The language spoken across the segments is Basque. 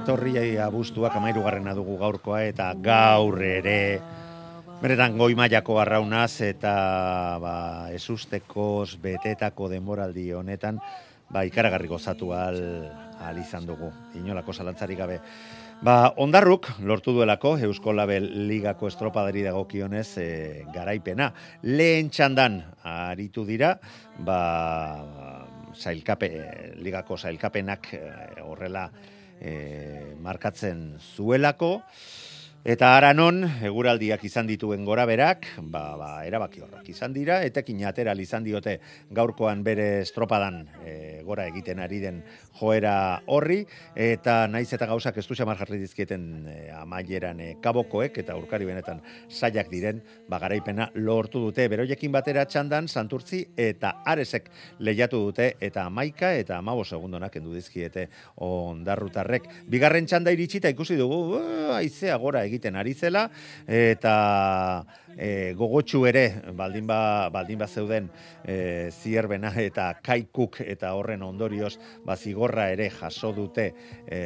Etorri abuztuak amairugarrena dugu gaurkoa eta gaur ere beretan goi mailako arraunaz eta ba, esustekoz betetako denboraldi honetan ba, ikaragarriko zatu al, al izan dugu, inolako zalantzari gabe. Ba, ondarruk, lortu duelako, Eusko Label Ligako estropadari dagokionez e, garaipena. Lehen txandan aritu dira, ba, zailkape, ligako zailkapenak e, horrela e, markatzen zuelako, Eta aranon, eguraldiak izan dituen gora berak, ba, ba, erabaki horrak izan dira, etekin ateral izan diote gaurkoan bere estropadan e, gora egiten ari den joera horri, eta naiz eta gauzak ez du xamar jarri dizkieten e, amaieran e, kabokoek, eta urkari benetan saiak diren, bagaraipena lortu dute, beroiekin batera txandan, santurtzi eta aresek lehiatu dute, eta amaika eta amabo segundonak endu dizkiete ondarrutarrek. Bigarren txanda iritsita ikusi dugu, aizea gora egiten ari zela eta e, gogotsu ere baldin ba baldin ba zeuden e, zierbena eta kaikuk eta horren ondorioz ba zigorra ere jaso dute e,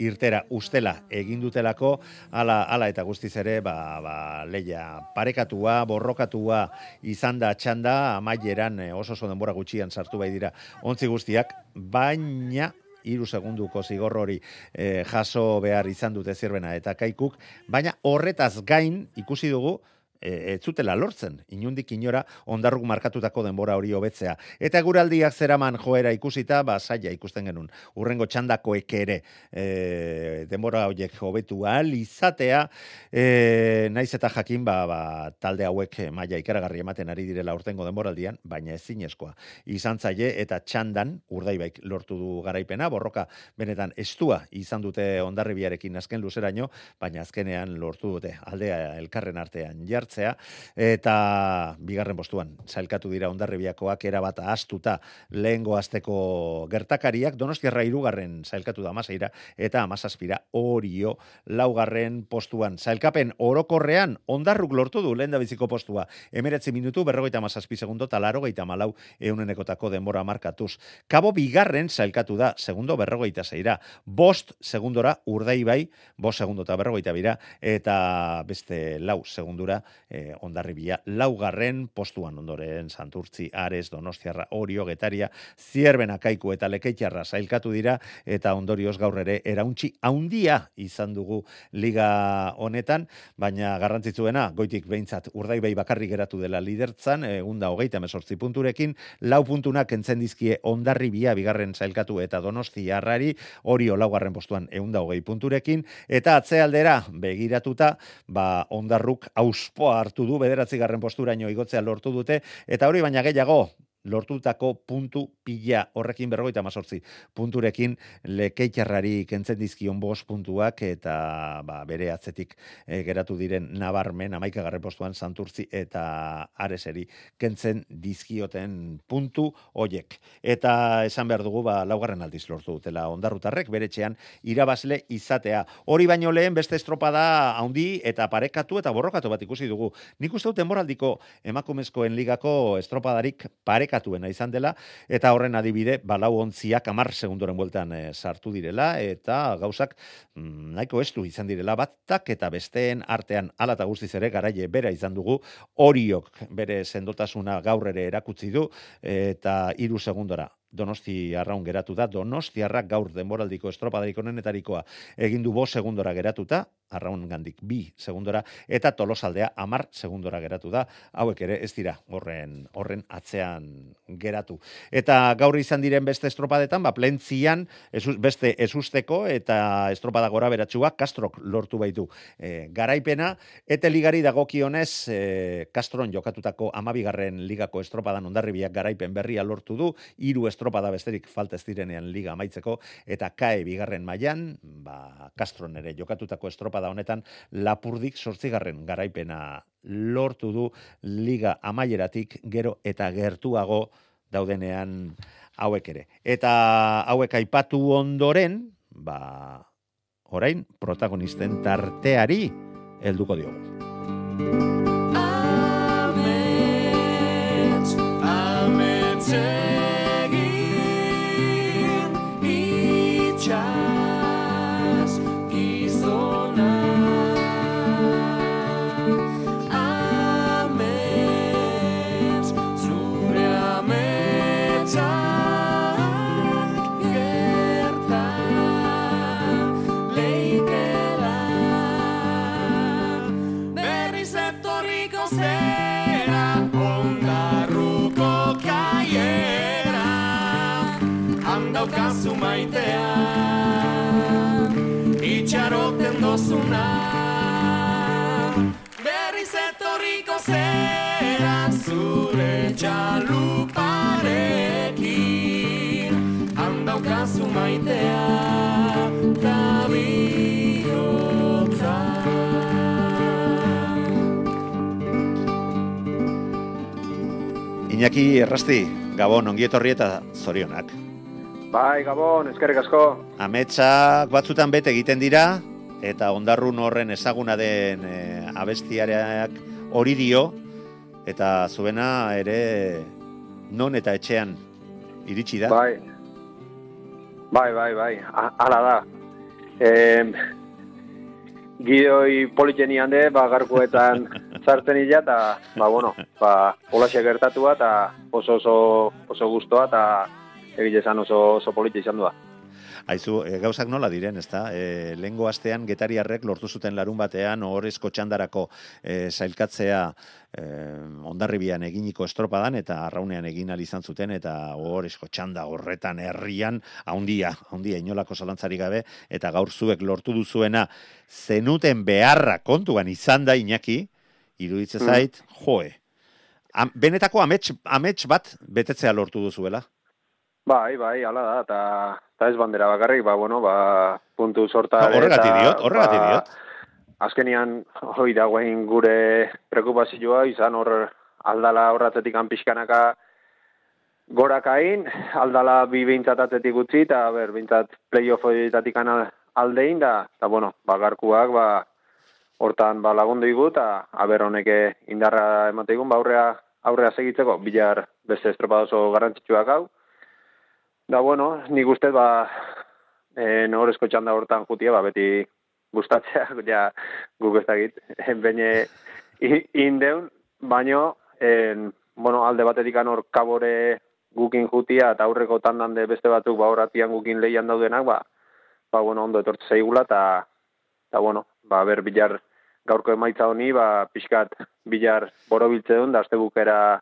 irtera ustela egin dutelako. Hala hala eta guztiz ere ba, ba leia parekatua borrokatua izan da txanda amaieran oso oso denbora gutxian sartu bai dira ontzi guztiak baina iru segunduko zigor hori e, jaso behar izan dute zirbena eta kaikuk, baina horretaz gain ikusi dugu, e, ez zutela lortzen, inundik inora ondarruk markatutako denbora hori hobetzea. Eta guraldiak zeraman joera ikusita, ba, saia ikusten genuen, urrengo txandako ere e, denbora horiek hobetu al izatea, e, naiz eta jakin, ba, ba, talde hauek maila ikaragarri ematen ari direla urtengo denboraldian, baina ez zinezkoa. Izan zaie eta txandan, urdaibaik lortu du garaipena, borroka benetan estua izan dute ondarribiarekin azken luzeraino, baina azkenean lortu dute aldea elkarren artean jart eta bigarren postuan zailkatu dira ondarribiakoak erabat astuta lehengo asteko gertakariak. Donostiarra irugarren zailkatu da amaseira eta amazazpira orio laugarren postuan. Zailkapen orokorrean ondarruk lortu du lehen biziko postua. Emeretzi minutu berrogeita amazazpi segundo talaro geita malau eunenekotako denbora markatuz. Kabo bigarren zailkatu da segundo berrogeita zeira bost segundora urdei bai bost segundo eta berrogeita bira. Eta beste lau segundura e, ondarribia laugarren postuan ondoren santurtzi ares donostiarra orio getaria zierben akaiku eta lekeitxarra zailkatu dira eta ondorioz gaur ere erauntzi haundia izan dugu liga honetan baina garrantzitsuena goitik behintzat urdai bai bakarri geratu dela lidertzan egunda hogeita mesortzi punturekin lau puntunak kentzen dizkie ondarribia bigarren zailkatu eta donostiarrari orio laugarren postuan eunda hogei punturekin eta atzealdera begiratuta ba ondarruk auspoa hartu du bederatzi garren posturaino igotzea lortu dute eta hori baina gehiago lortutako puntu pila horrekin berrogeita mazortzi punturekin lekeitxarrari kentzen dizkion bos puntuak eta ba, bere atzetik e, geratu diren nabarmen amaika garre postuan santurtzi eta areseri kentzen dizkioten puntu hoiek. Eta esan behar dugu ba, laugarren aldiz lortu dutela ondarrutarrek bere txean irabazle izatea. Hori baino lehen beste estropada handi eta parekatu eta borrokatu bat ikusi dugu. Nik uste duten moraldiko emakumezkoen ligako estropadarik parek parekatuena izan dela, eta horren adibide, balau ontziak amar segundoren bueltan e, sartu direla, eta gauzak mm, nahiko estu izan direla batak, eta besteen artean ala eta guztiz ere garaie bera izan dugu, horiok bere sendotasuna gaur ere erakutsi du, eta hiru segundora Donosti arraun geratu da, Donostiarrak gaur denboraldiko estropadarik onenetarikoa egin du bo segundora geratuta, arraun gandik bi segundora, eta tolosaldea amar segundora geratu da, hauek ere ez dira horren, horren atzean geratu. Eta gaur izan diren beste estropadetan, ba, plentzian esu, beste esusteko eta estropada gora beratxua Kastrok lortu baitu e, garaipena, eta ligari dagokionez e, Kastron jokatutako amabigarren ligako estropadan ondarribiak garaipen berria lortu du, hiru estropada besterik falta ez direnean liga amaitzeko, eta kae bigarren mailan ba, Kastron ere jokatutako estropada honetan lapurdik sortzigarren garaipena lortu du liga amaieratik gero eta gertuago daudenean hauek ere. Eta hauek aipatu ondoren, ba, orain protagonisten tarteari helduko diogu. Dozuna Berriz etorriko zera zure txaluparekin handaukazu maitea ta bihotza. Iñaki Errasti, Gabon, ongietorri eta zorionak. Bai, Gabon, eskerrik asko. Ametsak batzutan bete egiten dira, eta ondarrun horren ezaguna den e, abestiareak hori dio, eta zuena ere non eta etxean iritsi da. Bai. Bai, bai, bai. Hala da. Eh, Gideoi politeni hande, ba, garkuetan sartzen ila, eta, ba, bueno, ba, holaxe gertatua, eta oso, oso, oso guztoa, eta egile oso, oso politi izan dua. Aizu, e, gauzak nola diren, ezta? E, lehengo astean getariarrek lortu zuten larun batean ohorezko txandarako e, zailkatzea e, ondarribian eginiko estropadan eta arraunean egin izan zuten eta ohorezko txanda horretan herrian haundia, haundia inolako zalantzari gabe eta gaur zuek lortu duzuena zenuten beharra kontuan izan da Iñaki, iruditzen Mm. zait, joe. Am, benetako amets, amets bat betetzea lortu duzuela. Bai, bai, hala da, eta, eta ez bandera bakarrik, ba, bueno, ba, puntu sorta... ere, Horregatik eta, diot, horregatik ba, diot. azkenian hoi dagoen gure preokupazioa izan hor aldala horratzetik pixkanaka gorakain, aldala bi behintzatatetik utzi, eta ber, behintzat playoffetatik aldein, da, eta bueno, bagarkuak, ba, hortan ba, lagundu igu, eta aber honeke indarra emate igun, ba, aurrea, aurrea segitzeko, bilar beste estropa oso garrantzitsuak hau. Da, bueno, nik uste, ba, e, norezko txanda hortan jutia, ba, beti gustatzea, ja, guk ez dakit, baina indeun, baino, en, bueno, alde batetik hor kabore gukin jutia, eta aurreko tandan de beste batzuk, ba, horatian gukin lehian daudenak, ba, ba, bueno, ondo etortze zaigula, eta, eta, bueno, ba, ber, bilar gaurko emaitza honi, ba, pixkat, bilar borobiltze duen, da, azte bukera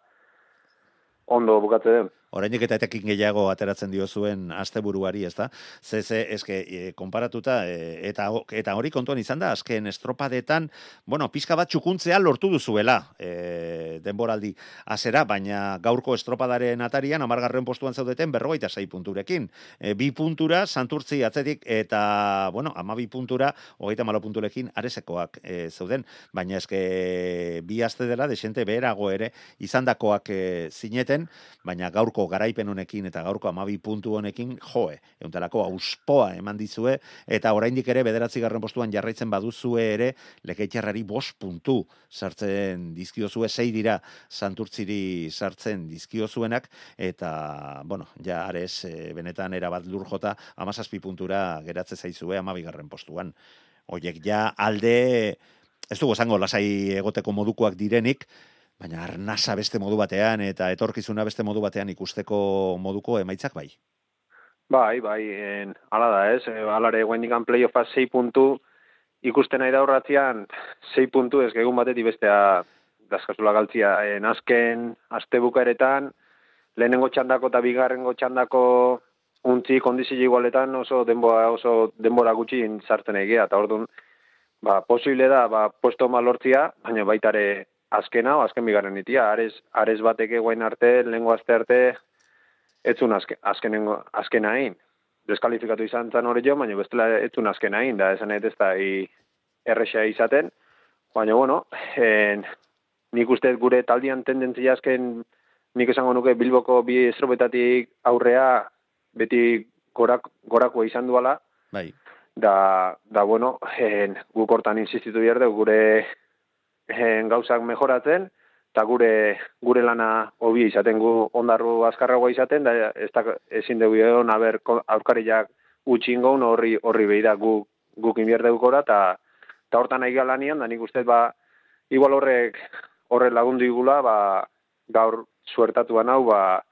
ondo bukatze den. Orainik eta etekin gehiago ateratzen dio zuen asteburuari, ezta? Ze ze eske e, konparatuta e, eta eta hori kontuan izan da azken estropadetan, bueno, pizka bat txukuntzea lortu duzuela, e, denboraldi hasera, baina gaurko estropadaren atarian 10. postuan zaudeten 46 punturekin. E, bi puntura Santurtzi atzetik eta bueno, 12 puntura 34 punturekin aresekoak e, zeuden, baina eske bi aste dela desente beherago ere izandakoak e, zineten, baina gaurko garaipen honekin eta gaurko amabi puntu honekin joe, euntalako auspoa eman dizue, eta oraindik ere bederatzi garren postuan jarraitzen baduzue ere, lekeitxarrari bost puntu sartzen dizkiozue, sei dira santurtziri sartzen dizkiozuenak, eta, bueno, ja ares, e, benetan erabat lur jota, amazazpi puntura geratze zaizue amabi garren postuan. Oiek ja alde, ez dugu esango lasai egoteko modukoak direnik, baina arnasa beste modu batean eta etorkizuna beste modu batean ikusteko moduko emaitzak bai. Bai, bai, en, ala da, ez? E, alare, guendikan playoffa 6 puntu, ikusten nahi da horratzean, 6 puntu, ez gegun batetik bestea dazkazula galtzia. En, azken, azte bukaeretan, lehenengo txandako eta bigarrengo txandako untzi kondizio igualetan oso denbora, oso denbora gutxi sartzen egia, eta orduan, ba, posible da, ba, puesto malortzia, baina baitare azkena, o azken bigarren nitia, ares, ares bateke guain arte, lehengo azte arte, etzun azke, azkenengo, azkena hain. Deskalifikatu izan zan hori jo, baina bestela etzun azkena hain, da esan ez da i, erresa izaten, baina bueno, en, nik uste gure taldian tendentzia azken, nik esango nuke Bilboko bi estrobetatik aurrea beti gorak, gorakoa izan duala. Bai. Da, da bueno, en, guk hortan insistitu behar gure gauzak mejoratzen, eta gure gure lana hobi izaten gu ondarru azkarragoa izaten, da ez da ezin dugu egon haber aurkariak utxingo horri horri behira gu, guk inbierdegu gora, eta ta hortan nahi galanian, da nik uste ba, igual horrek horre lagundu igula, ba, gaur suertatuan hau, ba,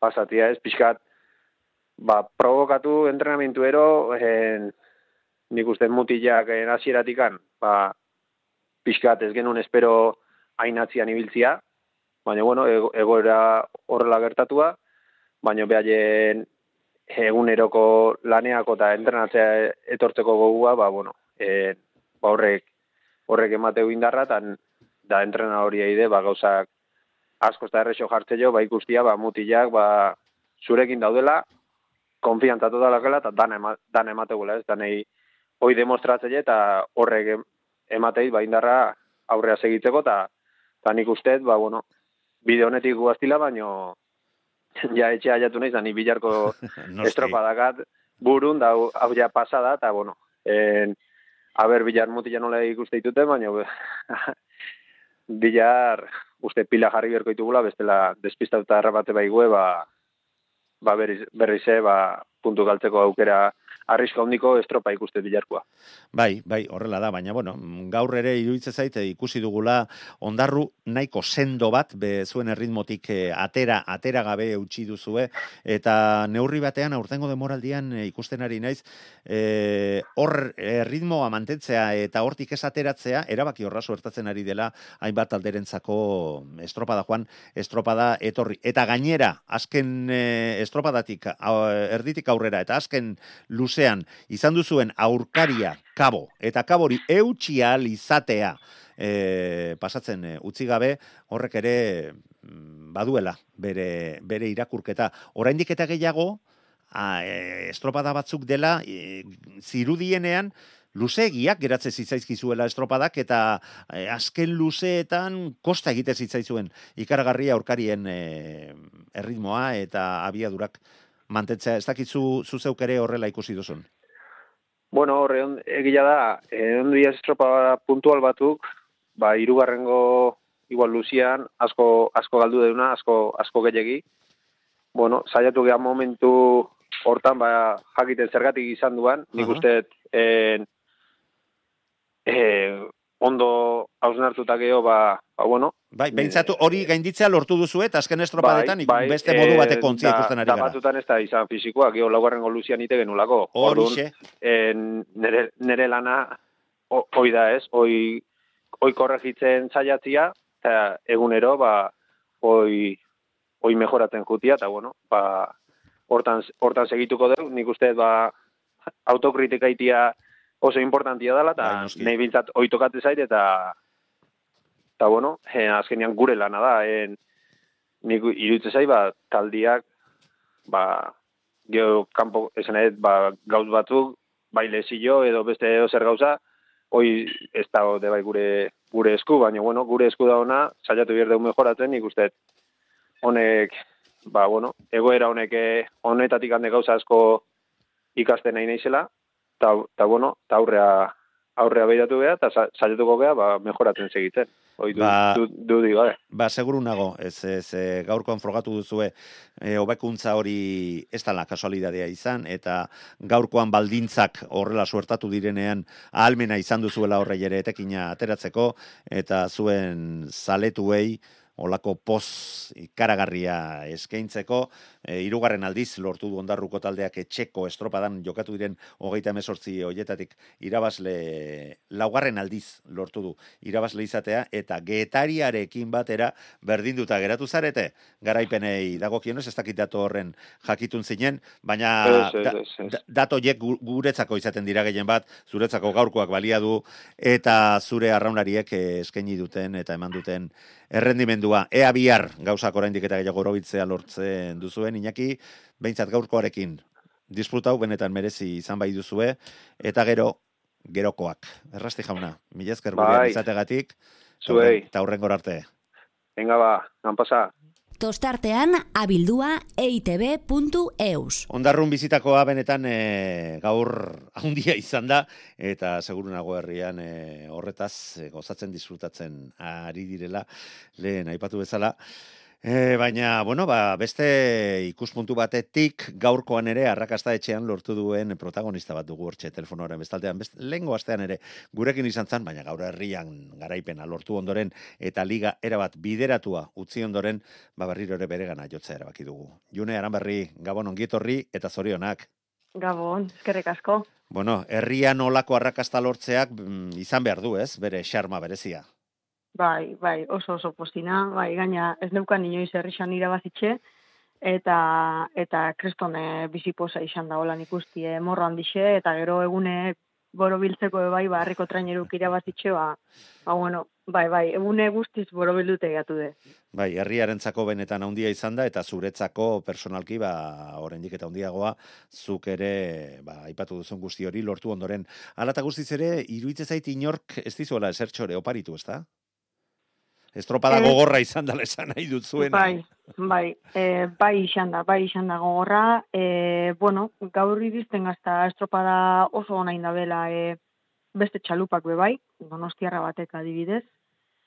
pasatia ez, pixkat, ba, provokatu entrenamentu ero, en, nik uste mutilak en asieratikan, ba, pixkat ez genuen espero hainatzian ibiltzia, baina bueno, egoera horrela gertatua, baina behaien eguneroko laneako eta entrenatzea etortzeko gogua, ba, bueno, e, ba, horrek, horrek emateu indarra, tan, da entrena hori eide, ba, gauzak asko eta errexo jartze jo, ba, ikustia, ba, mutilak, ba, zurekin daudela, konfiantza totalakela, eta dan, ema, dan emategula, ez, danei hoi demostratzea eta horrek ematei, ba, indarra aurrea segitzeko, eta ta nik ustez, ba, bueno, bide honetik guaztila, baino ja etxe aiatu nahi, zani bilarko estropadakat burun, da hau ja pasada, eta, bueno, en, haber bilar mutila nola ikuste ditute, baino bilar uste pila jarri berko ditugula, bestela despistatuta errabate baigue, ba, ba berriz, berriz ba, puntu galtzeko aukera arrisko handiko estropa ikuste bilarkoa. Bai, bai, horrela da, baina bueno, gaur ere iruditzen zaite ikusi dugula ondarru nahiko sendo bat be zuen erritmotik eh, atera atera gabe utzi duzue eta neurri batean aurtengo demoraldian e, ikusten ari naiz e, hor erritmoa mantentzea eta hortik ez ateratzea erabaki horra suertatzen ari dela hainbat alderentzako estropada joan estropada etorri eta gainera azken estropadatik erditik aurrera eta azken luzean izan duzuen aurkaria kabo eta kabori eutxial izatea e, pasatzen e, utzi gabe horrek ere mm, baduela bere, bere irakurketa. Oraindik eta gehiago a, e, estropada batzuk dela e, zirudienean luzegiak geratze zitzaizkizuela estropadak eta e, azken luzeetan kosta egite zitzaizuen ikaragarria aurkarien e, erritmoa eta abiadurak mantentzea, ez dakizu zuzeuk ere horrela ikusi duzun? Bueno, horre, egila da, egon eh, estropa puntual batuk, ba, irugarrengo igual luzian, asko, asko galdu deuna, asko, asko gehiagi. Bueno, saiatu geha momentu hortan, ba, jakiten zergatik izan duan, nik uh -huh. uste, en, eh, ondo hausnartuta geho, ba, ba, bueno. Bai, behintzatu hori gainditzea lortu duzu eta azken estropadetan bai, bai, beste modu eh, kontzia ikusten ari gara. Da batutan ez da izan fizikoa, geho laugarren goluzian ite genulako. Horixe. nere, nere lana hoi da ez, hoi, hoi korregitzen zaiatzia, eta egunero, ba, hoi, hoi mejoratzen jutia, eta bueno, ba, hortan, hortan segituko dugu, nik uste, ba, autokritika itia, oso importantia dela, eta bai, nahi bintzat oitokate zait, eta eta bueno, e, azkenian gure lana da, en, nik iruditze zait, ba, taldiak, ba, geho, kanpo, esan edo, ba, gauz batzuk, bai lezio, edo beste edo zer gauza, hoi ez da de bai gure, gure esku, baina, bueno, gure esku da ona, saiatu bierdeu mejoratzen, nik uste, honek, ba, bueno, egoera honek, eh, honetatik hande gauza asko ikasten nahi naizela, eta, bueno, eta aurrea, aurrea behiratu beha, eta saiatuko beha, ba, mejoratzen segitzen. Hoi, du, ba, du, du, du, ba, seguru nago, ez, ez, e, gaurkoan frogatu duzue, e, hobekuntza hori ez dala kasualidadea izan, eta gaurkoan baldintzak horrela suertatu direnean, ahalmena izan duzuela horre ere etekina ateratzeko, eta zuen zaletuei, olako poz ikaragarria eskaintzeko, e, irugarren aldiz lortu du ondarruko taldeak etxeko estropadan jokatu diren hogeita emezortzi hoietatik irabazle laugarren aldiz lortu du irabazle izatea eta getariarekin batera berdinduta geratu zarete. Garaipenei dagokionez ez dakit datu horren jakitun zinen baina dato guretzako izaten dira gehien bat zuretzako gaurkoak balia du eta zure arraunariek eskaini duten eta eman duten errendimendua. Ea bihar gauzak oraindik eta gehiago robitzea lortzen duzuen zuen Iñaki beintzat gaurkoarekin disfrutau benetan merezi izan bai duzue eta gero gerokoak. Errasti jauna, mila esker bai. izategatik. Zuei. Eta horren arte. Venga ba, han pasa. Tostartean abildua eitb.eus. Ondarrun bizitakoa benetan e, gaur handia izan da eta seguru nago herrian e, horretaz e, gozatzen disfrutatzen ari direla lehen aipatu bezala. E, baina, bueno, ba, beste ikuspuntu batetik gaurkoan ere arrakasta etxean lortu duen protagonista bat dugu hortxe telefonoaren bestaldean. Best, lehengo astean ere gurekin izan zan, baina gaur herrian garaipena lortu ondoren eta liga erabat bideratua utzi ondoren, ba, berriro ere bere gana jotzea erabaki dugu. June, aran berri, gabon ongietorri eta zorionak. Gabon, eskerrek asko. Bueno, herrian olako arrakasta lortzeak mm, izan behar du, ez? Bere xarma berezia. Bai, bai, oso oso postina, bai, gaina ez neukan inoiz herrixan irabazitxe, eta eta kristone biziposa izan da holan ikustie morro handixe, eta gero egune borobiltzeko bai, ba, harriko traineruk irabazitxe, ba, ba, bueno, bai, bai, egune guztiz borobildute gatu de. Bai, herriarentzako benetan handia izan da, eta zuretzako personalki, ba, oraindik eta handiagoa, zuk ere, ba, aipatu duzun guzti hori, lortu ondoren. Alata guztiz ere, iruitze zait inork ez dizuela esertxore oparitu, ez da? Estropada e, gogorra izan da esan nahi dut zuen. Bai, bai, e, bai izan da, bai izan da gogorra. E, bueno, gaur irizten gazta estropada oso ona indabela e, beste txalupak be bai, donostiarra batek adibidez,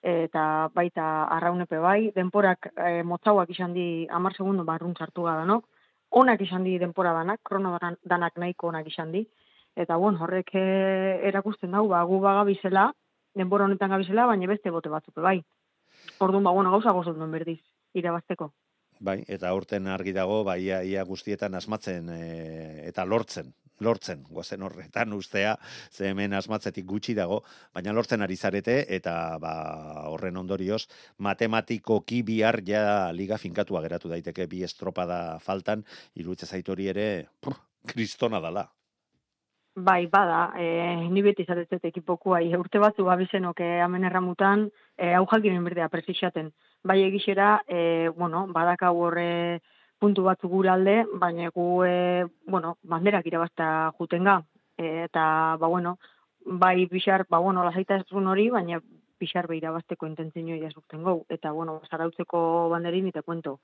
eta baita arraunepe bai, denporak e, motzauak izan di amar segundu barrun txartu gada, no? Onak izan di denpora danak, krono danak nahiko onak izan di. Eta bon, horrek erakusten dau, ba, gu baga bizela, denbora honetan gabizela, baina beste bote batzuk bai. Orduan ba bueno, gauza gozo duen berdiz irabazteko. Bai, eta aurten argi dago bai ia, ia guztietan asmatzen e, eta lortzen, lortzen, goazen horretan ustea, ze hemen asmatzetik gutxi dago, baina lortzen ari zarete eta ba, horren ondorioz matematikoki bihar ja liga finkatua geratu daiteke bi estropada faltan, iruditzen zaitori ere, kristona dala. Bai, bada, e, ni beti izatetzet ekipokua, e, urte batzu babizenok e, amen erramutan, e, hau jakimen berdea prezixaten. Bai egixera, e, bueno, badaka horre puntu batzu gure alde, baina gu, e, bueno, banderak irabazta jutenga. E, eta, ba, bueno, bai bixar, ba, bueno, lasaita hori, baina pixar behira bazteko intentzio jasukten gau. Eta, bueno, zarautzeko banderin eta kuento,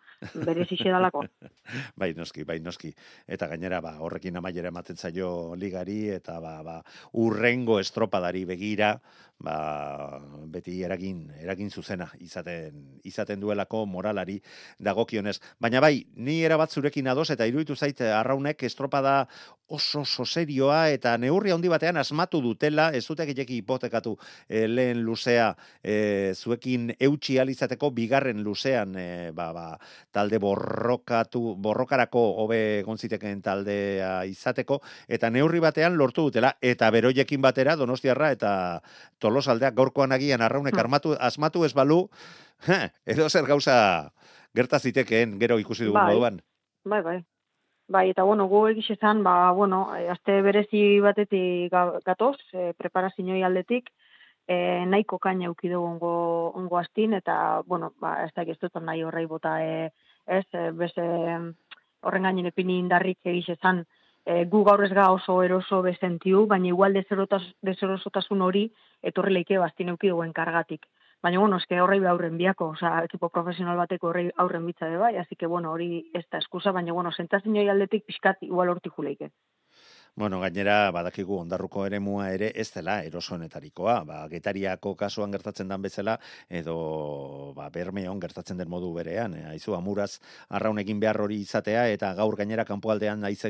bere dalako. bai, noski, bai, noski. Eta gainera, ba, horrekin amaiera ematen zaio ligari, eta ba, ba, urrengo estropadari begira, ba, beti eragin, eragin zuzena izaten, izaten duelako moralari dagokionez. Baina bai, ni erabat zurekin ados eta iruditu zait arraunek estropada oso oso serioa eta neurri handi batean asmatu dutela, ez dute gileki hipotekatu e, lehen luzea e, zuekin eutxi alizateko bigarren luzean e, ba, ba, talde borrokatu, borrokarako hobe gonziteken taldea izateko eta neurri batean lortu dutela eta beroiekin batera donostiarra eta tolosaldeak gaurkoan agian arraunek hmm. armatu, asmatu ez balu, edo zer gauza gerta zitekeen gero ikusi dugun bai. moduan. Bai, bai. Bai, eta bueno, gu egiz ba, bueno, eh, azte berezi batetik gatoz, e, preparazinoi aldetik, e, nahiko kaina eukidu ongo, ongo astin, eta, bueno, ba, ez da giztutan nahi horrei bota, e, ez, e, beze, horren gainen epini indarrik egiz ezan, e, gu gaur ez ga oso eroso bezentiu, baina igual dezerosotasun hori etorri leike bastin euki duen kargatik. Baina, bueno, eske horrei aurren biako, oza, ekipo profesional bateko horrei aurren bitza de bai, así que, bueno, hori ez da eskusa, baina, bueno, sentazin joi aldetik pixkat igual hortik juleike. Bueno, gainera badakigu ondarruko eremua ere ez dela erosonetarikoa, ba getariako kasuan gertatzen dan bezala edo ba bermeon gertatzen den modu berean, eh, aizu amuraz arraunekin behar hori izatea eta gaur gainera kanpoaldean naize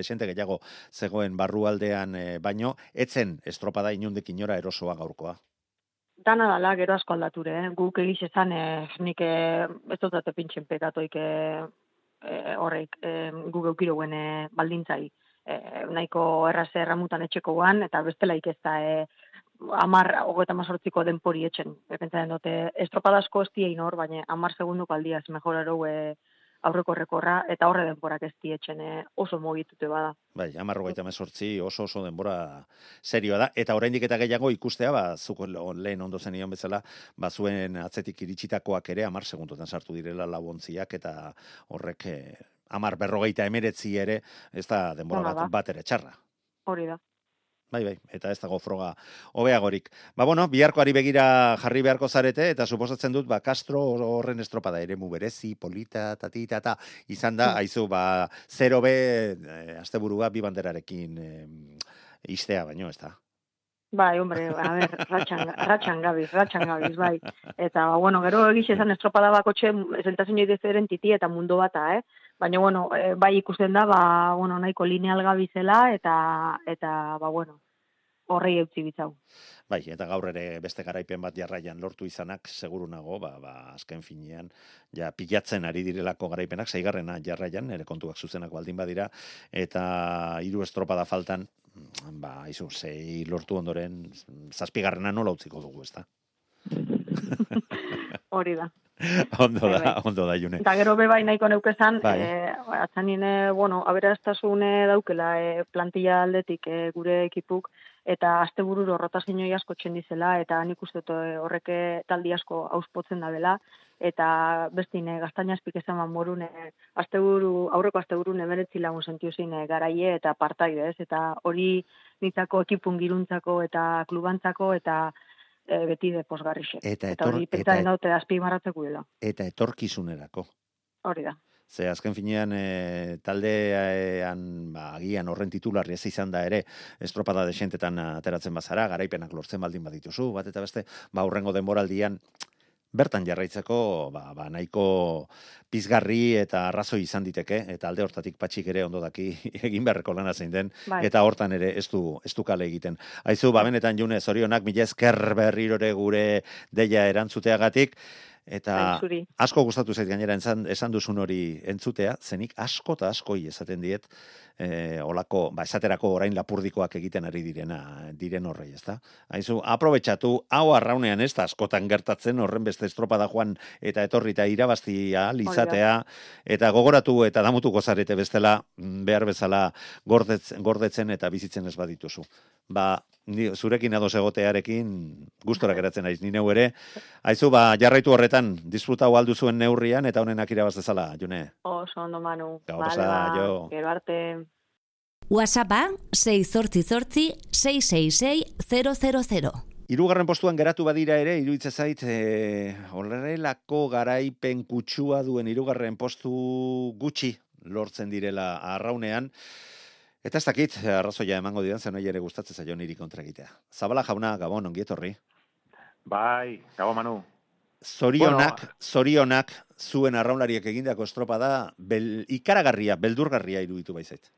desente gehiago zegoen barrualdean e, baino etzen estropada inundik inora erosoa gaurkoa. dana dala, gero asko aldature, eh? guk egiz esan, eh, nik eh, ez dut dute pintxen pekatoik eh, eh, horrek eh, guk eukiroguen eh, baldintzai. Eh, nahiko erraz erramutan etxeko guan, eta bestelaik ez da eh, amar, hogeta mazortziko denpori etxen. Epentzaren dute, estropadasko ez diein hor, baina amar segunduko aldiaz mejoraro eh, aurreko rekorra, eta horre denporak ez dietxen eh, oso mogitute bada. Bai, amarrogeita mesortzi oso oso denbora serioa da. Eta oraindik eta gehiago ikustea, ba, zuko lehen ondo zen ion bezala, ba, zuen atzetik iritsitakoak ere amar segundotan sartu direla lauontziak, eta horrek eh, amar berrogeita emeretzi ere, ez da denbora bat, bat ere txarra. Hori da. Bai, bai, eta ez dago froga hobeagorik. Ba, bueno, biharkoari begira jarri beharko zarete, eta suposatzen dut, ba, Castro horren estropada eremu berezi, polita, tatita, eta izan da, haizu, ba, zero be, eh, asteburua bi banderarekin eh, istea baino, ez da. Bai, hombre, a ver, ratxan, ratxan gabiz, ratxan gabiz, bai. Eta, ba, bueno, gero egiz esan estropada bako txe, zentazio diferen titi eta mundu bata, eh? Baina, bueno, eh, bai ikusten da, ba, bueno, nahiko lineal gabizela, eta, eta, ba, bueno, horrei eutzi bitzau. Bai, eta gaur ere beste garaipen bat jarraian lortu izanak, seguru nago, ba, ba, azken finean, ja, pilatzen ari direlako garaipenak, zeigarrena jarraian, ere kontuak zuzenak baldin badira, eta hiru estropada faltan, ba, izu, zei lortu ondoren, zazpigarrena nola utziko dugu, ez da? Hori da. ondo Bai, da, bai. ondo da, june. Eta gero be bai nahiko neukezan, Bai. eh, atzanine, bueno, aberastasune daukela eh, plantilla aldetik eh, gure ekipuk, eta astebururo rotazinoi asko txendizela, eta nik uste horrek taldi asko auspotzen da dela, eta bestine gaztaina espik esan morun, eh, asteburu, aurreko asteburun emeretzi lagun sentiu zin garaie eta partaide, ez? Eta hori nitzako ekipun giruntzako eta klubantzako eta eh, beti de posgarrixe. Eta Eta etor- hori eta- pentsaren daute azpimarratzeko dela. Eta etorkizunerako. Hori da. Ze azken finean e, taldean ba, agian horren titularri ez izan da ere estropada desentetan ateratzen bazara, garaipenak lortzen baldin badituzu, bat eta beste, ba hurrengo denboraldian bertan jarraitzeko ba, ba, nahiko pizgarri eta arrazoi izan diteke, eta alde hortatik patxik ere ondo daki egin beharreko lana zein den, Bai. eta hortan ere ez du, ez du kale egiten. Aizu, ba, benetan june, zorionak, mila esker berrirore gure deia erantzuteagatik, eta Bai, asko gustatu zait gainera esan, esan duzun hori entzutea, zenik asko eta askoi esaten diet, e, olako, ba, esaterako orain lapurdikoak egiten ari direna, diren horrei, ezta? Haizu, aprobetxatu, hau arraunean ez da askotan gertatzen, horren beste estropada joan eta etorri eta irabaztia lizatea, eta gogoratu eta damutuko zarete bestela, mm, behar bezala gordetzen, gordetzen eta bizitzen ez badituzu. Ba, ni, zurekin ados egotearekin gustora geratzen naiz, ni neu ere. Aizu, ba, jarraitu horretan, disfrutau aldu zuen neurrian, eta honenak irabaz dezala, june. Oso ondo manu. Gau Bale, pasa, ba, jo. Gero arte. WhatsAppa 688 666 000. Hirugarren postuan geratu badira ere, iruditza zait, e, horrelako garaipen kutsua duen hirugarren postu gutxi lortzen direla arraunean, Eta ez dakit, arrazoia emango didan, zen ere gustatzen zaio niri kontra egitea. Zabala jauna, Gabon, ongi etorri. Bai, gabo manu. Zorionak, Bueno, zorionak, zuen arraunlariek egindako estropa da, bel, ikaragarria, beldurgarria iruditu baizait.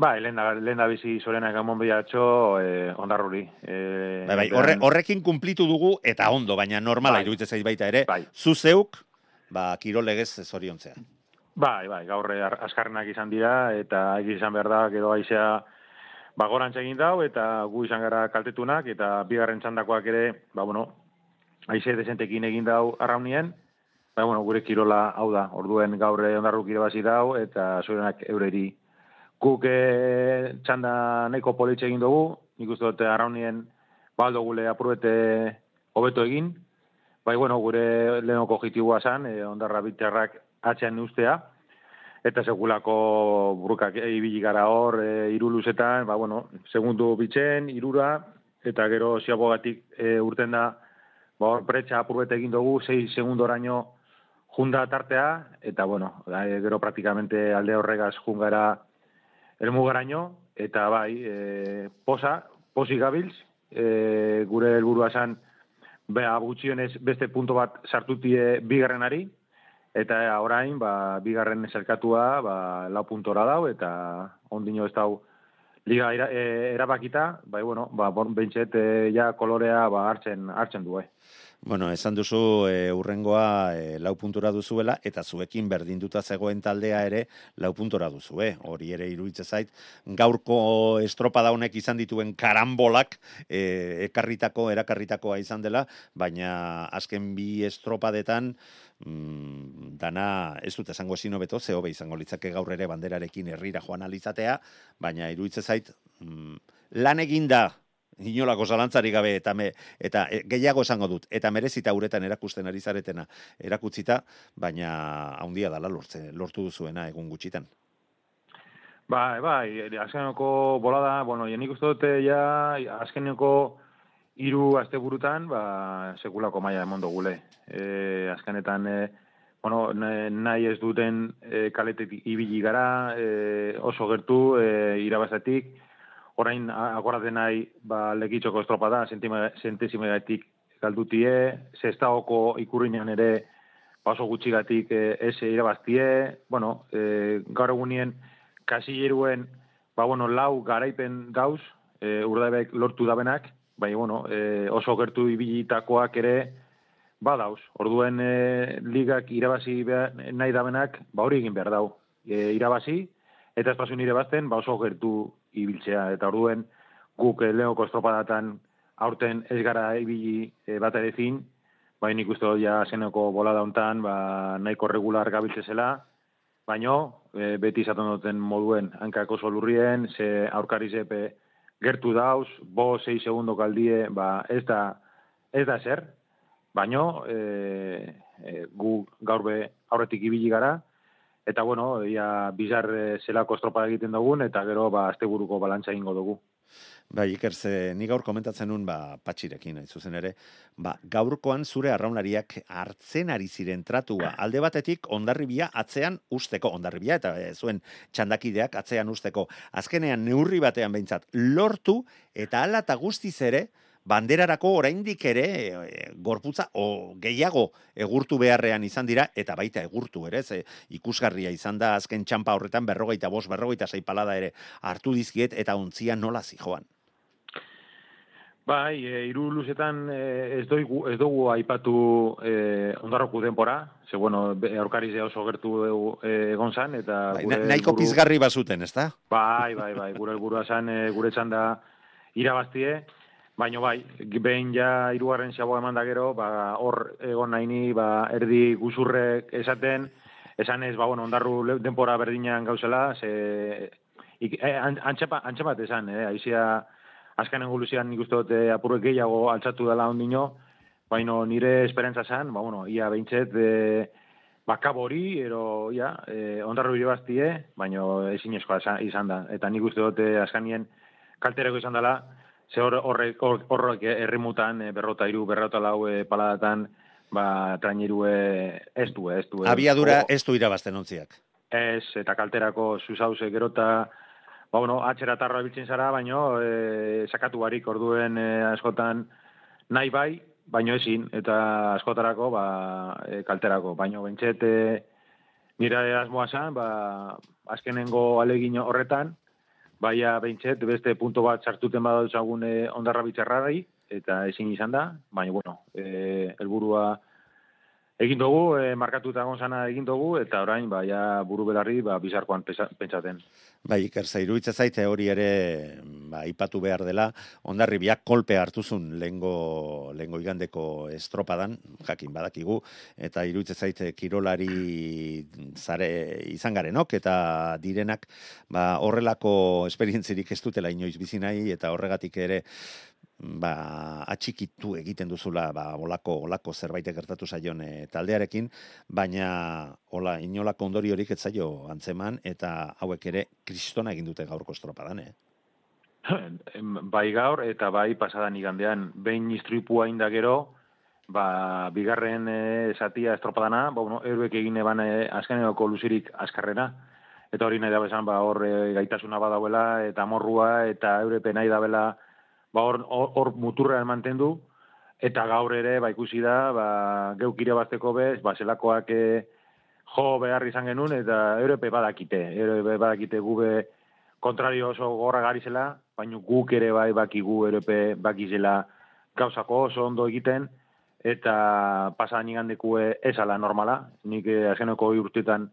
Bai, lehen da, lehen da bizi zorenak gamon bilatxo, eh, ondarruri. Eh, Bai, bai, horre, horrekin kumplitu dugu, eta ondo, baina normala Bai. iruditzen zait baita ere, Bai. zu zeuk, ba, kirolegez zoriontzea. Bai, bai, gaur ar- azkarrenak izan dira, eta izan behar da, gero aizea ba, gorantz egin dau, eta gu izan gara kaltetunak, eta bigarren txandakoak ere, ba, bueno, aize desentekin egin dau arraunien, ba, bueno, gure kirola hau da, orduen gaur ondarruk irabazi dau, eta zorenak eureri. Guk eh, txanda nahiko politxe egin dugu, nik uste dute arraunien baldo gule apurbete hobeto egin, bai, bueno, gure lehenoko objektiboa zan, e, ondarra bitxarrak atzean ustea, eta sekulako burukak ibili gara hor, e, iru ba, bueno, segundu bitzen, irura, eta gero ziabogatik e, urten da, ba, hor pretxa apurbete egin dugu, 6 segundoraino junda tartea, eta, bueno, e, gero praktikamente alde horregaz jungara elmugaraino, eta bai, e, posa, posi gabiltz, e, gure helburua zan, Bea, gutxionez beste punto bat sartutie bigarrenari, eta orain, ba, bigarren zelkatua, ba, lau puntora dau, eta ondino ez dau liga era, e, erabakita, bai, bueno, ba, bon, bentset, e, ja kolorea ba, hartzen, hartzen du, eh. Bueno, esan duzu e, urrengoa e, lau puntura duzuela, eta zuekin berdinduta zegoen taldea ere lau puntura duzu, eh? hori ere iruditzen zait. Gaurko estropada honek izan dituen karambolak e, ekarritako, erakarritakoa izan dela, baina azken bi estropadetan mm, dana ez dut esango esino beto, ze hobe izango litzake gaur ere banderarekin herrira joan alizatea, baina iruditzen zait mm, lan eginda inolako zalantzari gabe eta me, eta e, gehiago esango dut eta merezita uretan erakusten ari zaretena erakutzita baina handia dala lortze lortu duzuena egun gutxitan Bai, bai, azkeneko bolada, bueno, jenik uste dute ja, azkeneko hiru asteburutan, ba, sekulako maila emon gule. E, azkenetan, e, bueno, nahi ez duten e, kaletetik ibili gara, e, oso gertu, e, irabazatik, orain agoratzen nahi ba, legitxoko estropa da, sentesimegatik galdutie, zestaoko ikurriñan ere paso gutxigatik e, ez irabaztie, bueno, e, gaur egunien kasieruen, ba, bueno, lau garaipen dauz, e, urdabek lortu dabenak, bai, bueno, e, oso gertu ibilitakoak ere, ba, dauz. Orduen e, ligak irabazi nahi dabenak, ba, hori egin behar dau. E, irabazi, eta espazu nire bazten, ba, oso gertu ibiltzea. Eta orduen guk eh, leoko estropadatan aurten ez gara ibili eh, bat ere zin, bai nik uste ja zeneko bola dauntan, ba, nahiko regular gabiltze zela, baino, eh, beti izaten duten moduen hankako solurrien, ze aurkari zepe gertu dauz, bo, sei segundo kaldie, ba, ez da, ez da zer, baino, e, e, gu gaurbe aurretik ibili gara, eta bueno, ia bizar eh, zelako estropa egiten dugun, eta gero ba, asteburuko balantza ingo dugu. Ba, Iker, ze, ni gaur komentatzen nun, ba, patxirekin, hain zuzen ere, ba, gaurkoan zure arraunariak hartzen ari ziren tratua, alde batetik ondarribia atzean usteko, ondarribia, eta e, zuen txandakideak atzean usteko, azkenean neurri batean behintzat, lortu, eta ala eta guztiz ere, banderarako oraindik ere e, gorputza o gehiago egurtu beharrean izan dira eta baita egurtu ere ze ikusgarria izan da azken txampa horretan berrogeita bost berrogeita sei palada ere hartu dizkiet eta ontzia nola zijoan Bai, e, iru luzetan e, ez, dugu, ez dugu aipatu e, ondarroku denpora, ze bueno, aurkariz oso gertu egon zan, eta... Bai, nahiko guru... pizgarri bazuten, ez da? Bai, bai, bai, gure elburua zan, gure txanda irabaztie, Baina bai, behin ja irugarren xaboa eman da gero, ba, hor egon naini, ba, erdi guzurrek esaten, esan ez, ba, bueno, ondarru denpora berdinean gauzela, ze, ik, eh, antxapa, antxapat esan, eh, aizia, azkanen guluzian nik uste dute apurrek gehiago altzatu dela ondino, baina nire esperantza zen, ba, bueno, ia behintzet, eh, bakabori, ero, ia, eh, ondarru irabaztie, baina ezin izan da. Eta nik uste dute azkanien kaltereko izan dela, ze horrek horrek herrimutan e, berrota hiru berrota lau e, paladatan ba traineru ez du ez du abiadura ez du irabazten ontziak. Ez eta kalterako susause gerota. Ba bueno atzera tarra biltzen zara baino e, sakatu barik orduen e, askotan nahi bai baino ezin eta askotarako ba e, kalterako. Baino bentset e, nire asmoa san ba azkenengo alegin horretan baia behintzet, beste punto bat sartuten badautzagun e, ondarra bitzarrari, eta ezin izan da, baina, bueno, e, elburua egin dugu, e, markatuta gonzana egin dugu, eta orain, baia buru belarri, ba, bizarkoan pentsaten. Bai, iker zairuitza zaite hori ere, ba, ipatu behar dela, ondarri biak kolpe hartuzun lengo, lengo igandeko estropadan, jakin badakigu, eta iruitza zaite kirolari zare izan garenok, eta direnak, ba, horrelako esperientzirik ez dutela inoiz bizinai, eta horregatik ere, ba, atxikitu egiten duzula ba, olako, olako zerbait gertatu zaion e, taldearekin, baina hola, inolako ondori horik etzaio antzeman, eta hauek ere kristona egin dute gaurko estropadan, eh? bai gaur, eta bai pasadan igandean, behin istripua inda gero, ba, bigarren e, esatia estropadana, ba, bueno, eruek egin eban e, azkeneko luzirik azkarrena, eta hori nahi da bezan, ba, hor e, gaitasuna badauela, eta morrua, eta eurepe nahi da bela, ba hor, hor, muturrean mantendu, eta gaur ere, ba ikusi da, ba, geuk irabazteko bez, ba zelakoak e, jo behar izan genuen, eta europe badakite, europe badakite gube kontrario oso gorra gari zela, baina guk ere bai bakigu erepe bakizela gauzako oso ondo egiten, eta pasan igandekue ez ala normala, nik eh, azkeneko urtetan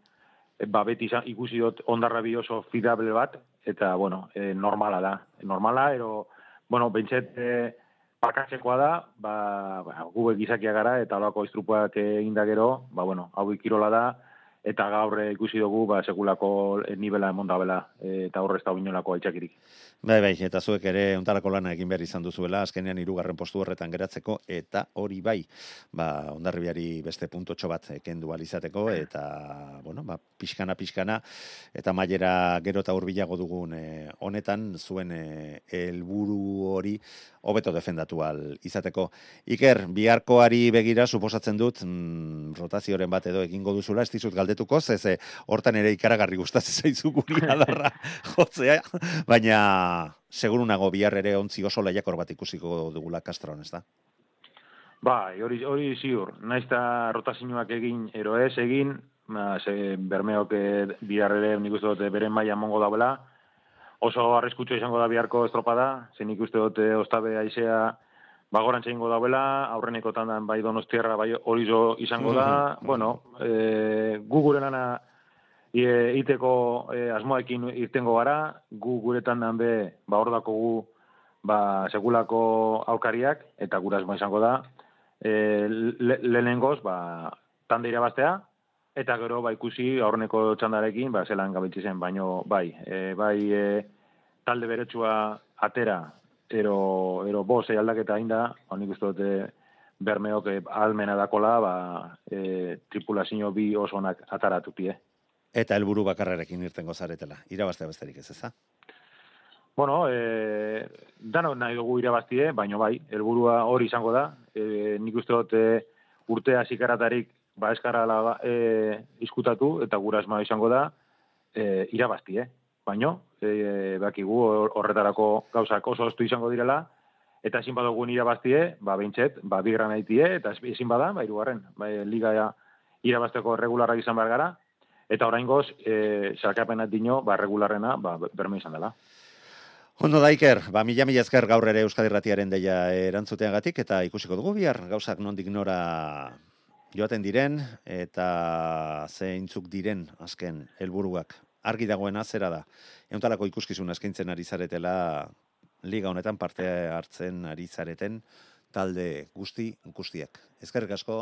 eh, ba, beti izan, ikusi dut ondarra bi oso fidable bat, eta, bueno, eh, normala da. Normala, ero, bueno, bentset eh, pakatzekoa da, ba, ba, gu gizakia gara, eta alako istrupuak eginda gero, ba, bueno, hau ikirola da, eta gaur eh, ikusi dugu, ba, sekulako nivela emonda bela, eh, eta horrez da inolako aitzakirik. Bai, bai, eta zuek ere ontarako lana egin behar izan duzuela, azkenean hirugarren postu horretan geratzeko, eta hori bai, ba, ondarribiari beste puntotxo bat kendu alizateko, eta, bueno, ba, pixkana, pixkana, eta mailera gero eta hurbilago dugun eh, honetan, zuen eh, helburu hori hobeto defendatu al izateko. Iker, biharkoari begira, suposatzen dut, mm, rotazioren bat edo egingo duzula, ez dizut galdetuko, ez eh, hortan ere ikaragarri gustatzen zaizu guri adarra jotzea, baina seguru nago bihar ere ontzi oso lehiakor bat ikusiko dugula kastron, ez da? Bai, hori, hori ziur. Naiz eta rotazioak egin, ero ez egin, ba, ze bermeok eh, bihar ere nik uste dut beren maila mongo daubela, oso arriskutxo izango da biharko estropada, ze nik uste dut eh, ostabe aizea bagoran txeingo daubela, aurreneko tandan bai donostiarra bai hori zo izango da, bueno, e, gu gure lana iteko e, asmoekin irtengo gara, gu gure tandan be, ba hor gu, ba, sekulako aukariak, eta gura asmoa izango da, e, le, lehenengoz, ba, tanda irabaztea, eta gero ba ikusi aurreneko txandarekin ba zelan gabitzi zen baino bai. E, bai e, talde beretsua atera ero ero bose aldaketa ainda ba nik uste dut e, bermeok e, almena dakola ba e, tripulazio bi oso onak ataratu pie Eta helburu bakarrarekin irtengo zaretela. Irabaztea besterik ez, eza? Bueno, e, dano nahi dugu irabaztie, baino bai, helburua hori izango da. E, nik uste dut e, urtea zikaratarik ba eskara la, e, iskutatu eta gura esma izango da e, irabazti, eh? Baino, e, bakigu horretarako gauzak oso ostu izango direla, eta ezin badugun irabaztie, ba beintxet, ba bigran aitie, eta ezin bada, ba irugarren, ba, liga irabazteko regularrak izan behar gara, eta orain goz, e, salkapena dino, ba regularrena, ba berme izan dela. Ondo daiker, ba, mila mila ezker gaur ere Euskadi Ratiaren deia erantzuteagatik eta ikusiko dugu bihar, gauzak nondik nora joaten diren eta zeintzuk diren azken helburuak argi dagoen azera da. Euntalako ikuskizun eskaintzen ari zaretela liga honetan parte hartzen ari zareten talde guzti guztiak. Ezkerrik asko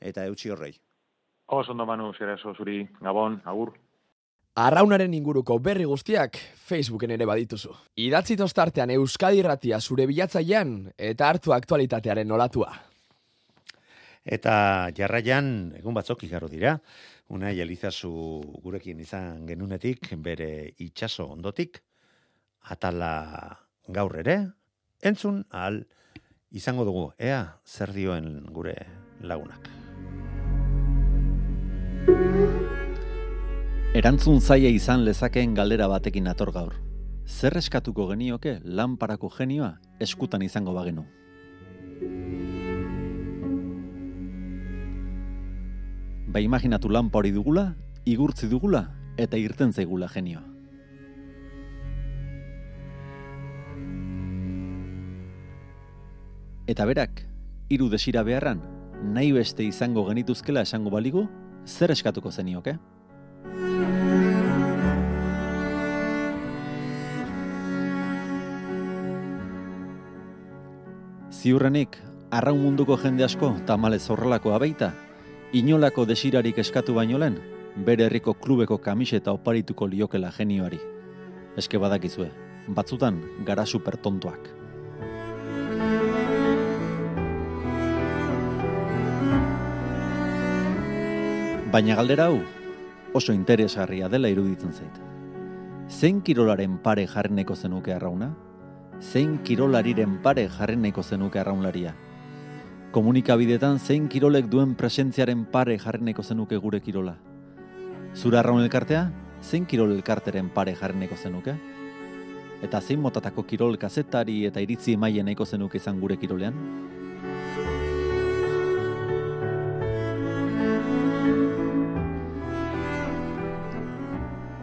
eta eutxi horrei. Oso ondo manu, zera zuri, gabon, agur. Arraunaren inguruko berri guztiak Facebooken ere badituzu. Idatzi tostartean Euskadi Ratia zure bilatzailean eta hartu aktualitatearen nolatua. Eta jarraian, egun batzok igaro dira, una jelizazu gurekin izan genunetik, bere itxaso ondotik, atala gaur ere, entzun al izango dugu, ea zer dioen gure lagunak. Erantzun zaia izan lezakeen galdera batekin ator gaur. Zer eskatuko genioke lanparako genioa eskutan izango bagenu? Ba imaginatu lanpa hori dugula, igurtzi dugula eta irten zaigula genioa. Eta berak, hiru desira beharran, nahi beste izango genituzkela esango baligu, zer eskatuko zenioke? Ziurrenik, arraun munduko jende asko tamalez horrelako abeita, inolako desirarik eskatu baino lehen, bere herriko klubeko kamiseta oparituko liokela genioari. Eske badakizue, batzutan gara super Baina galdera hau, oso interesgarria dela iruditzen zait. Zein kirolaren pare jarreneko zenuke arrauna? Zein kirolariren pare jarreneko zenuke arraunlaria? Komunikabidetan zein kirolek duen presentziaren pare jarreneko zenuke gure kirola? Zura arraun elkartea, zein kirol elkarteren pare jarreneko zenuke? Eta zein motatako kirol kazetari eta iritzi emaien nahiko zenuke izan gure kirolean?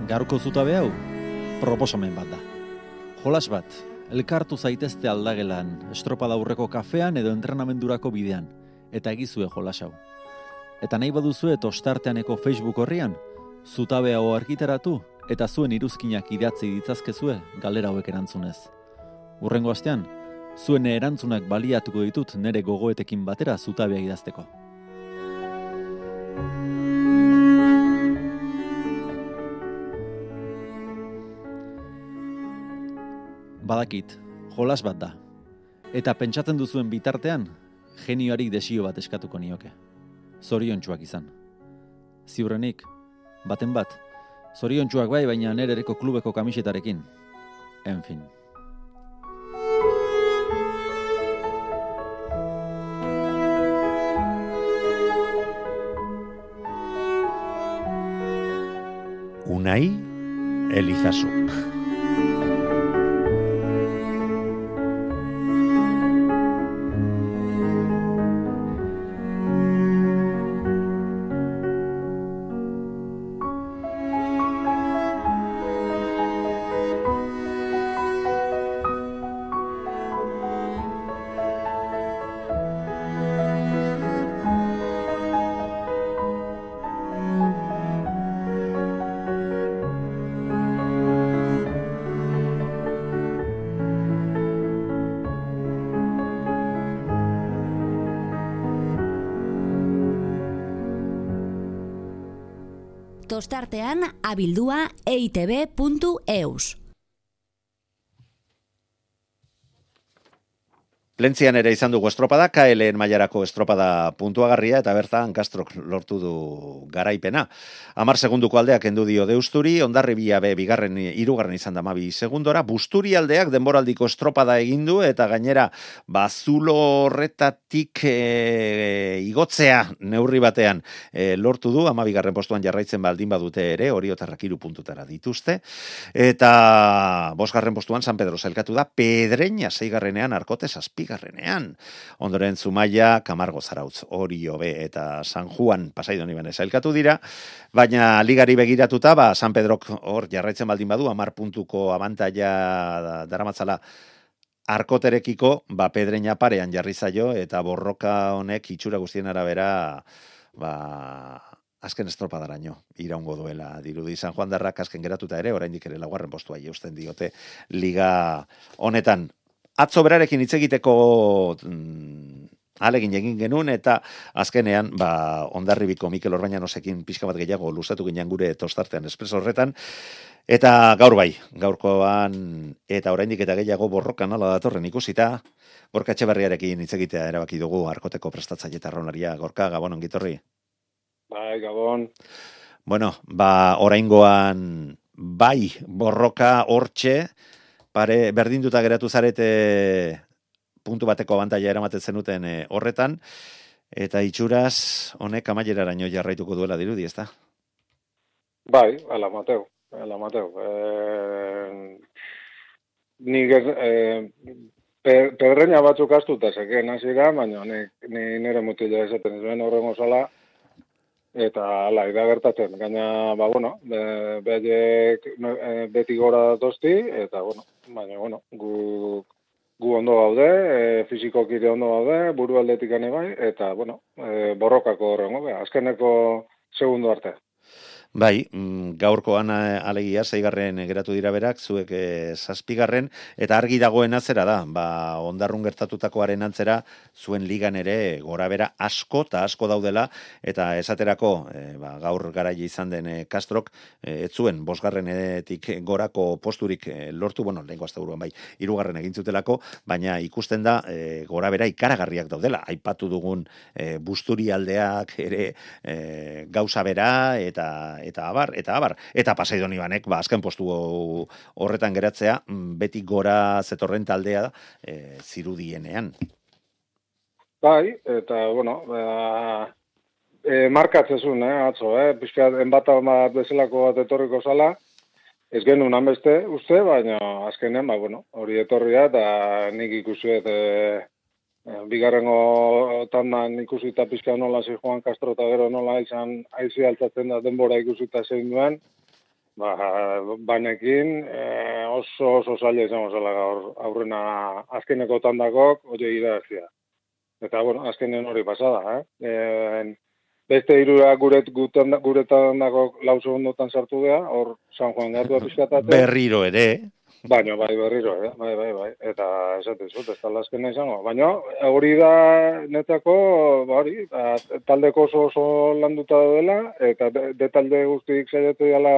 Gaurko zutabe hau, proposamen bat da. Jolas bat, elkartu zaitezte aldagelan, estropada aurreko kafean edo entrenamendurako bidean, eta egizue jolas hau. Eta nahi baduzue tostarteaneko Facebook horrian, zutabe hau argitaratu eta zuen iruzkinak idatzi ditzazkezue galdera hauek erantzunez. Urrengo astean, zuen erantzunak baliatuko ditut nere gogoetekin batera zutabea idazteko. Badakit, jolas bat da. Eta pentsatzen duzuen bitartean, genioari desio bat eskatuko nioke. Zoriontsuak izan. Ziurrenik, baten bat, zoriontsuak bai, baina nerereko klubeko kamisetarekin. En fin. Unai Elizazu. Tostartean abildua eitb.eus. Plentzian ere izan dugu estropada, KLN mailarako estropada puntuagarria, eta bertan Kastrok lortu du garaipena. Amar segunduko aldeak endu dio deusturi, ondarri bia be, bigarren, irugarren izan da mabi segundora, busturi aldeak denboraldiko estropada egindu, eta gainera, bazulo horretatik e, igotzea neurri batean e, lortu du, ama bigarren postuan jarraitzen baldin badute ere, hori otarrak iru puntutara dituzte, eta bosgarren postuan San Pedro zelkatu da, pedreña zeigarrenean arkote zazpi garrenean. Ondoren Zumaia, Kamargo Zarautz, hori hobe eta San Juan pasaidoni bene zailkatu dira, baina ligari begiratuta, ba, San Pedrok hor jarraitzen baldin badu, amar puntuko abantaia daramatzala arkoterekiko, ba, pedreina parean jarri zaio, eta borroka honek itxura guztien arabera, ba, azken estropadaraino iraungo duela. Dirudi San Juan Darrak azken geratuta ere oraindik ere laugarren postua eusten diote liga honetan atzo berarekin hitz egiteko mm, alegin egin genuen eta azkenean ba Ondarribiko Mikel Orbañanosekin pixka bat gehiago luzatu ginen gure tostartean espreso horretan. Eta gaur bai gaurkoan eta oraindik eta gehiago borrokan ala datorren ikusita Gorka Etxeberriarekin hitz egitea erabaki dugu arkoteko prestatzaile eta ronaria Gorka Gabon ongitorri Bai Gabon. Bueno, ba oraingoan bai borroka hortxe pare berdinduta geratu zarete puntu bateko abantaia eramaten zenuten e, horretan, eta itxuraz honek amaieraraino jarraituko duela dirudi, ezta? Bai, ala Mateo, ala Mateo. E, ni e, pedreña batzuk astuta zeken hasi baina ni, ni nire mutila esaten zuen horren osala, eta ala, ida gertatzen, gaina, ba, bueno, be, be, beti gora datosti, eta, bueno, baina, bueno, gu, gu ondo gaude, e, fizikoak ire ondo gaude, buru aldetik bai, eta, bueno, e, borrokako horrengo, azkeneko segundo arte. Bai, mm, gaurkoan eh, alegia zeigarren geratu dira berak, zuek e, zazpigarren, eta argi dagoen atzera da, ba, ondarrun gertatutakoaren antzera, zuen ligan ere gora bera asko eta asko daudela, eta esaterako e, ba, gaur garaile izan den e, Kastrok, e, ez zuen bosgarrenetik gorako posturik lortu, bueno, lehenko azta buruan bai, irugarren egintzutelako, baina ikusten da e, gora bera ikaragarriak daudela, aipatu dugun e, busturi aldeak ere e, gauza bera, eta eta abar, eta abar, eta pasaidoni banek, ba, azken postu horretan geratzea, mm, beti gora zetorren taldea e, zirudienean. Bai, eta, bueno, ba, e, markatzezun, eh, atzo, eh, pixka, enbata bat bezalako bat etorriko zala, ez genuen beste uste, baina azkenen, ba, bueno, hori etorria, eta nik ikusuet, Eh, bigarrengo tandan ikusita pizka nola zi Juan Castro eta gero nola izan aizi altzatzen da denbora ikusita zein duen, ba, banekin e, oso oso zaila izango zela gaur aurrena azkeneko tandakok hori irazia. Eta, bueno, azkenen hori pasada, eh? E, beste irura gure, gutan, gure tandakok lau segundotan sartu dea, hor San Juan gatu apizkatate. Berriro ere, Baina, bai, berriro, eh? bai, bai, bai, eta esaten zut, ez tala azkena izango. Baina, hori da netako, ba, hori, ba, taldeko oso oso landuta dela, eta de, de talde guztik saiatu dela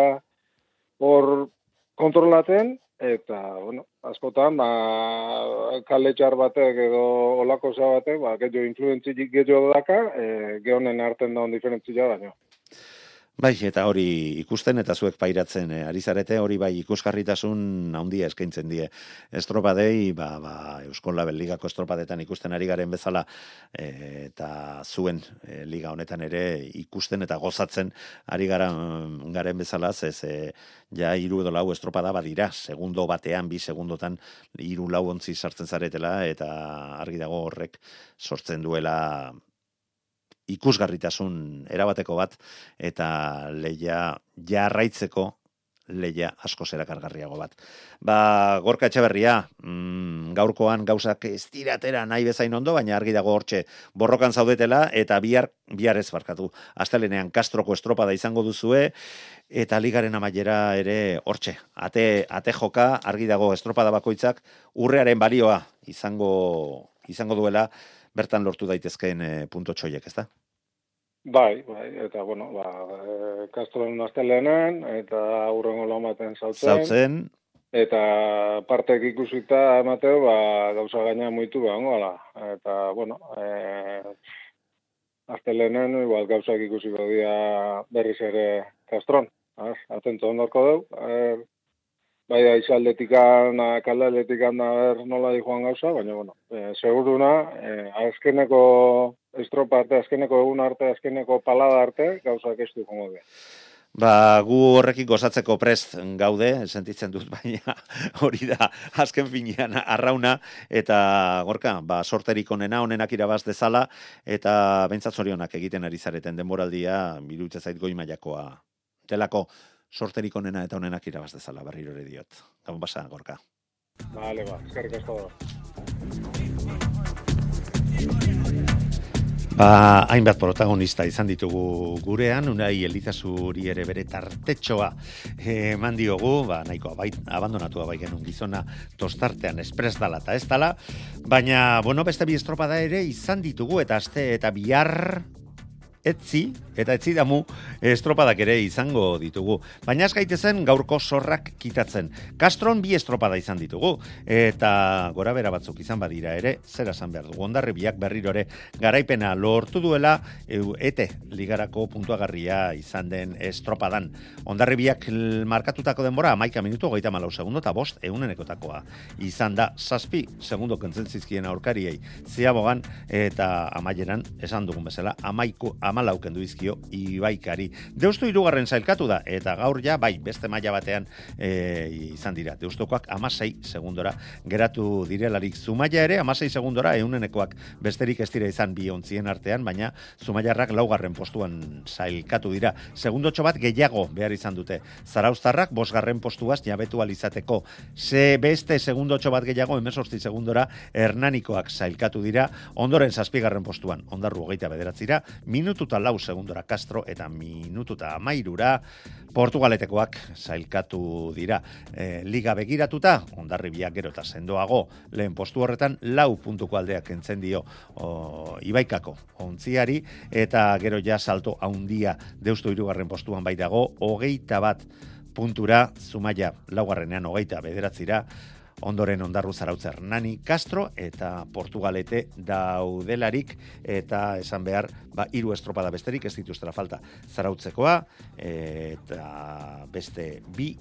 hor kontrolaten, eta, bueno, askotan, ba, kale txar batek edo olako batek, ba, gehiago influentzik gehiago daka, e, gehonen arten daun diferentzia baino. Bai, eta hori ikusten eta zuek pairatzen eh, ari zarete, hori bai ikusgarritasun handia eskaintzen die. Estropadei, ba, ba, Euskon Label Ligako estropadetan ikusten ari garen bezala eh, eta zuen eh, liga honetan ere ikusten eta gozatzen ari gara, mm, garen bezala, ez e, ja iru edo lau estropada badira, segundo batean, bi segundotan hiru lau ontzi sartzen zaretela eta argi dago horrek sortzen duela ikusgarritasun erabateko bat eta leia jarraitzeko leia asko zerakargarriago bat. Ba, gorka etxeberria, mm, gaurkoan gauzak ez tiratera nahi bezain ondo, baina argi dago hortxe borrokan zaudetela, eta bihar, bihar ez barkatu. Astelenean kastroko estropada izango duzue, eta ligaren amaiera ere hortxe. Ate, ate joka, argi dago estropada bakoitzak, urrearen balioa izango, izango duela, bertan lortu daitezkeen e, punto txoiek, ez da? Bai, bai, eta bueno, ba, e, kastroen astelenen, eta aurrengo lamaten zautzen. Zautzen. Eta partek ikusita Mateo, ba, gauza gaina muitu behar, ala. Eta, bueno, e, astelenen, igual gauzak ikusiko dira berriz ere kastron. Az, atento ondorko dugu. E, bai, aiz aldetikan, kalde aldetikan da ber nola di joan gauza, baina, bueno, e, seguruna, e, azkeneko estropa arte, azkeneko egun arte, azkeneko palada arte, gauzak ez du jongo Ba, gu horrekin gozatzeko prest gaude, sentitzen dut, baina hori da, azken finean arrauna, eta gorka, ba, sorterik onena, onenak irabaz dezala, eta bentsat zorionak egiten ari zareten denboraldia, birutza zait goi maiakoa. Telako, sorterik onena eta onenak irabaz dezala, berriro ere diot. Gabon basa, gorka. Vale, ba, eskerrik asko. Ba, hainbat protagonista izan ditugu gurean, unai elizazuri ere bere tartetxoa eman diogu, ba, nahiko abait, abandonatua bai genuen gizona tostartean espres dala eta ez dala, baina, bueno, beste bi estropada ere izan ditugu eta aste eta bihar etzi, eta etzi damu estropadak ere izango ditugu. Baina ez gaitezen gaurko zorrak kitatzen. Kastron bi estropada izan ditugu, eta gora bera batzuk izan badira ere, zera esan behar dugu, ondarri biak berrirore garaipena lortu duela, ete ligarako puntuagarria izan den estropadan. Ondarri biak markatutako denbora, amaika minutu, goita malau segundo, eta bost, eunenekotakoa izan da, saspi, segundo kentzen zizkien aurkariei, ziabogan, eta amaieran, esan dugun bezala, amaiku, amalauken duizkio ibaikari. Deustu irugarren zailkatu da, eta gaur ja, bai, beste maila batean e, izan dira. Deustokoak amasei segundora geratu direlarik. Zumaia ere, amasei segundora, eunenekoak besterik ez dira izan bi ontzien artean, baina Zumaiarrak laugarren postuan zailkatu dira. Segundotxo bat gehiago behar izan dute. Zaraustarrak bosgarren postuaz jabetu alizateko. Ze beste segundotxo bat gehiago, emesortzi segundora, hernanikoak zailkatu dira, ondoren zazpigarren postuan, ondarru hogeita bederatzira, minutu minututa lau segundora Castro eta minututa amairura Portugaletekoak zailkatu dira. E, Liga begiratuta, ondarri biak gero eta sendoago, lehen postu horretan, lau puntuko aldeak entzen dio o, ibaikako ontziari, eta gero ja salto haundia deustu irugarren postuan bai dago, hogeita bat puntura, zumaia laugarrenean hogeita bederatzira, ondoren ondarru zarautzer. Nani Castro eta Portugalete daudelarik eta esan behar ba, iru estropada besterik ez dituztera falta. Zarautzekoa eta beste bi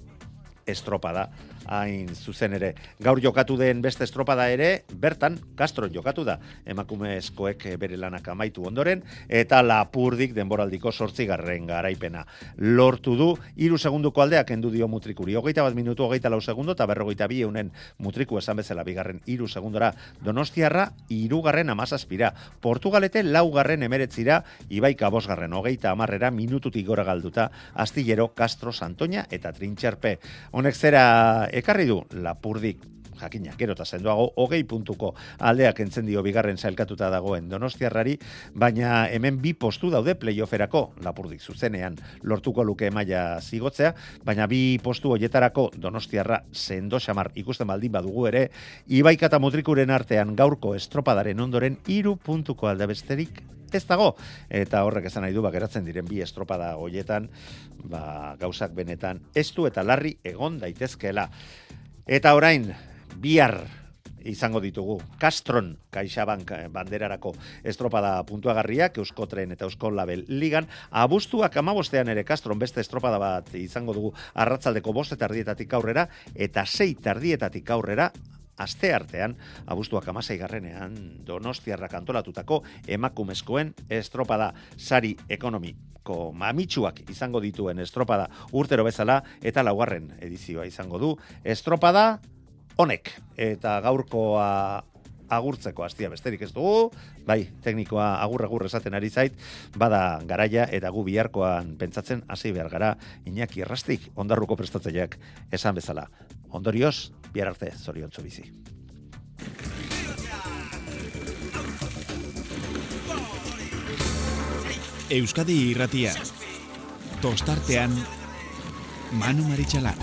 estropada hain zuzen ere. Gaur jokatu den beste estropada ere, bertan, Castro jokatu da, emakumezkoek bere lanak amaitu ondoren, eta lapurdik denboraldiko sortzigarren garaipena. Lortu du, iru segunduko aldeak endu dio mutrikuri. Hogeita bat minutu, hogeita lau segundo, eta berrogeita bi eunen mutriku esan bezala bigarren iru segundora donostiarra, irugarren amazazpira. Portugalete laugarren emeretzira, ibaika bosgarren hogeita amarrera minututik gora galduta, astillero Castro Santoña eta Trintxerpe. Honek zera ekarri du lapurdik jakina, gero eta zenduago, hogei puntuko aldeak entzen dio bigarren zailkatuta dagoen donostiarrari, baina hemen bi postu daude playofferako lapurdik zuzenean. Lortuko luke maila zigotzea, baina bi postu hoietarako donostiarra sendo xamar ikusten baldin badugu ere, ibaika eta mutrikuren artean gaurko estropadaren ondoren iru puntuko alde besterik ez dago. Eta horrek esan nahi du, bakeratzen diren bi estropada hoietan, ba, gauzak benetan ez du eta larri egon daitezkeela. Eta orain, bihar izango ditugu. Castron, Caixabank banderarako estropada puntuagarriak, Euskotren eta Euskol Label ligan. Abustuak amabostean ere Castron beste estropada bat izango dugu arratzaldeko boste tardietatik aurrera, eta sei tardietatik aurrera aste artean, abuztuak amasei garrenean, donostiarrak antolatutako emakumezkoen estropada sari ekonomiko mamitsuak izango dituen estropada urtero bezala eta laugarren edizioa izango du. Estropada honek eta gaurkoa agurtzeko hastia besterik ez dugu, bai, teknikoa agur agur esaten ari zait, bada garaia eta gu biharkoan pentsatzen hasi behar gara Iñaki Errastik ondarruko prestatzaileak esan bezala. Ondorioz, bihar arte zoriontzu bizi. Euskadi irratia. Tostartean Manu Maritxalar.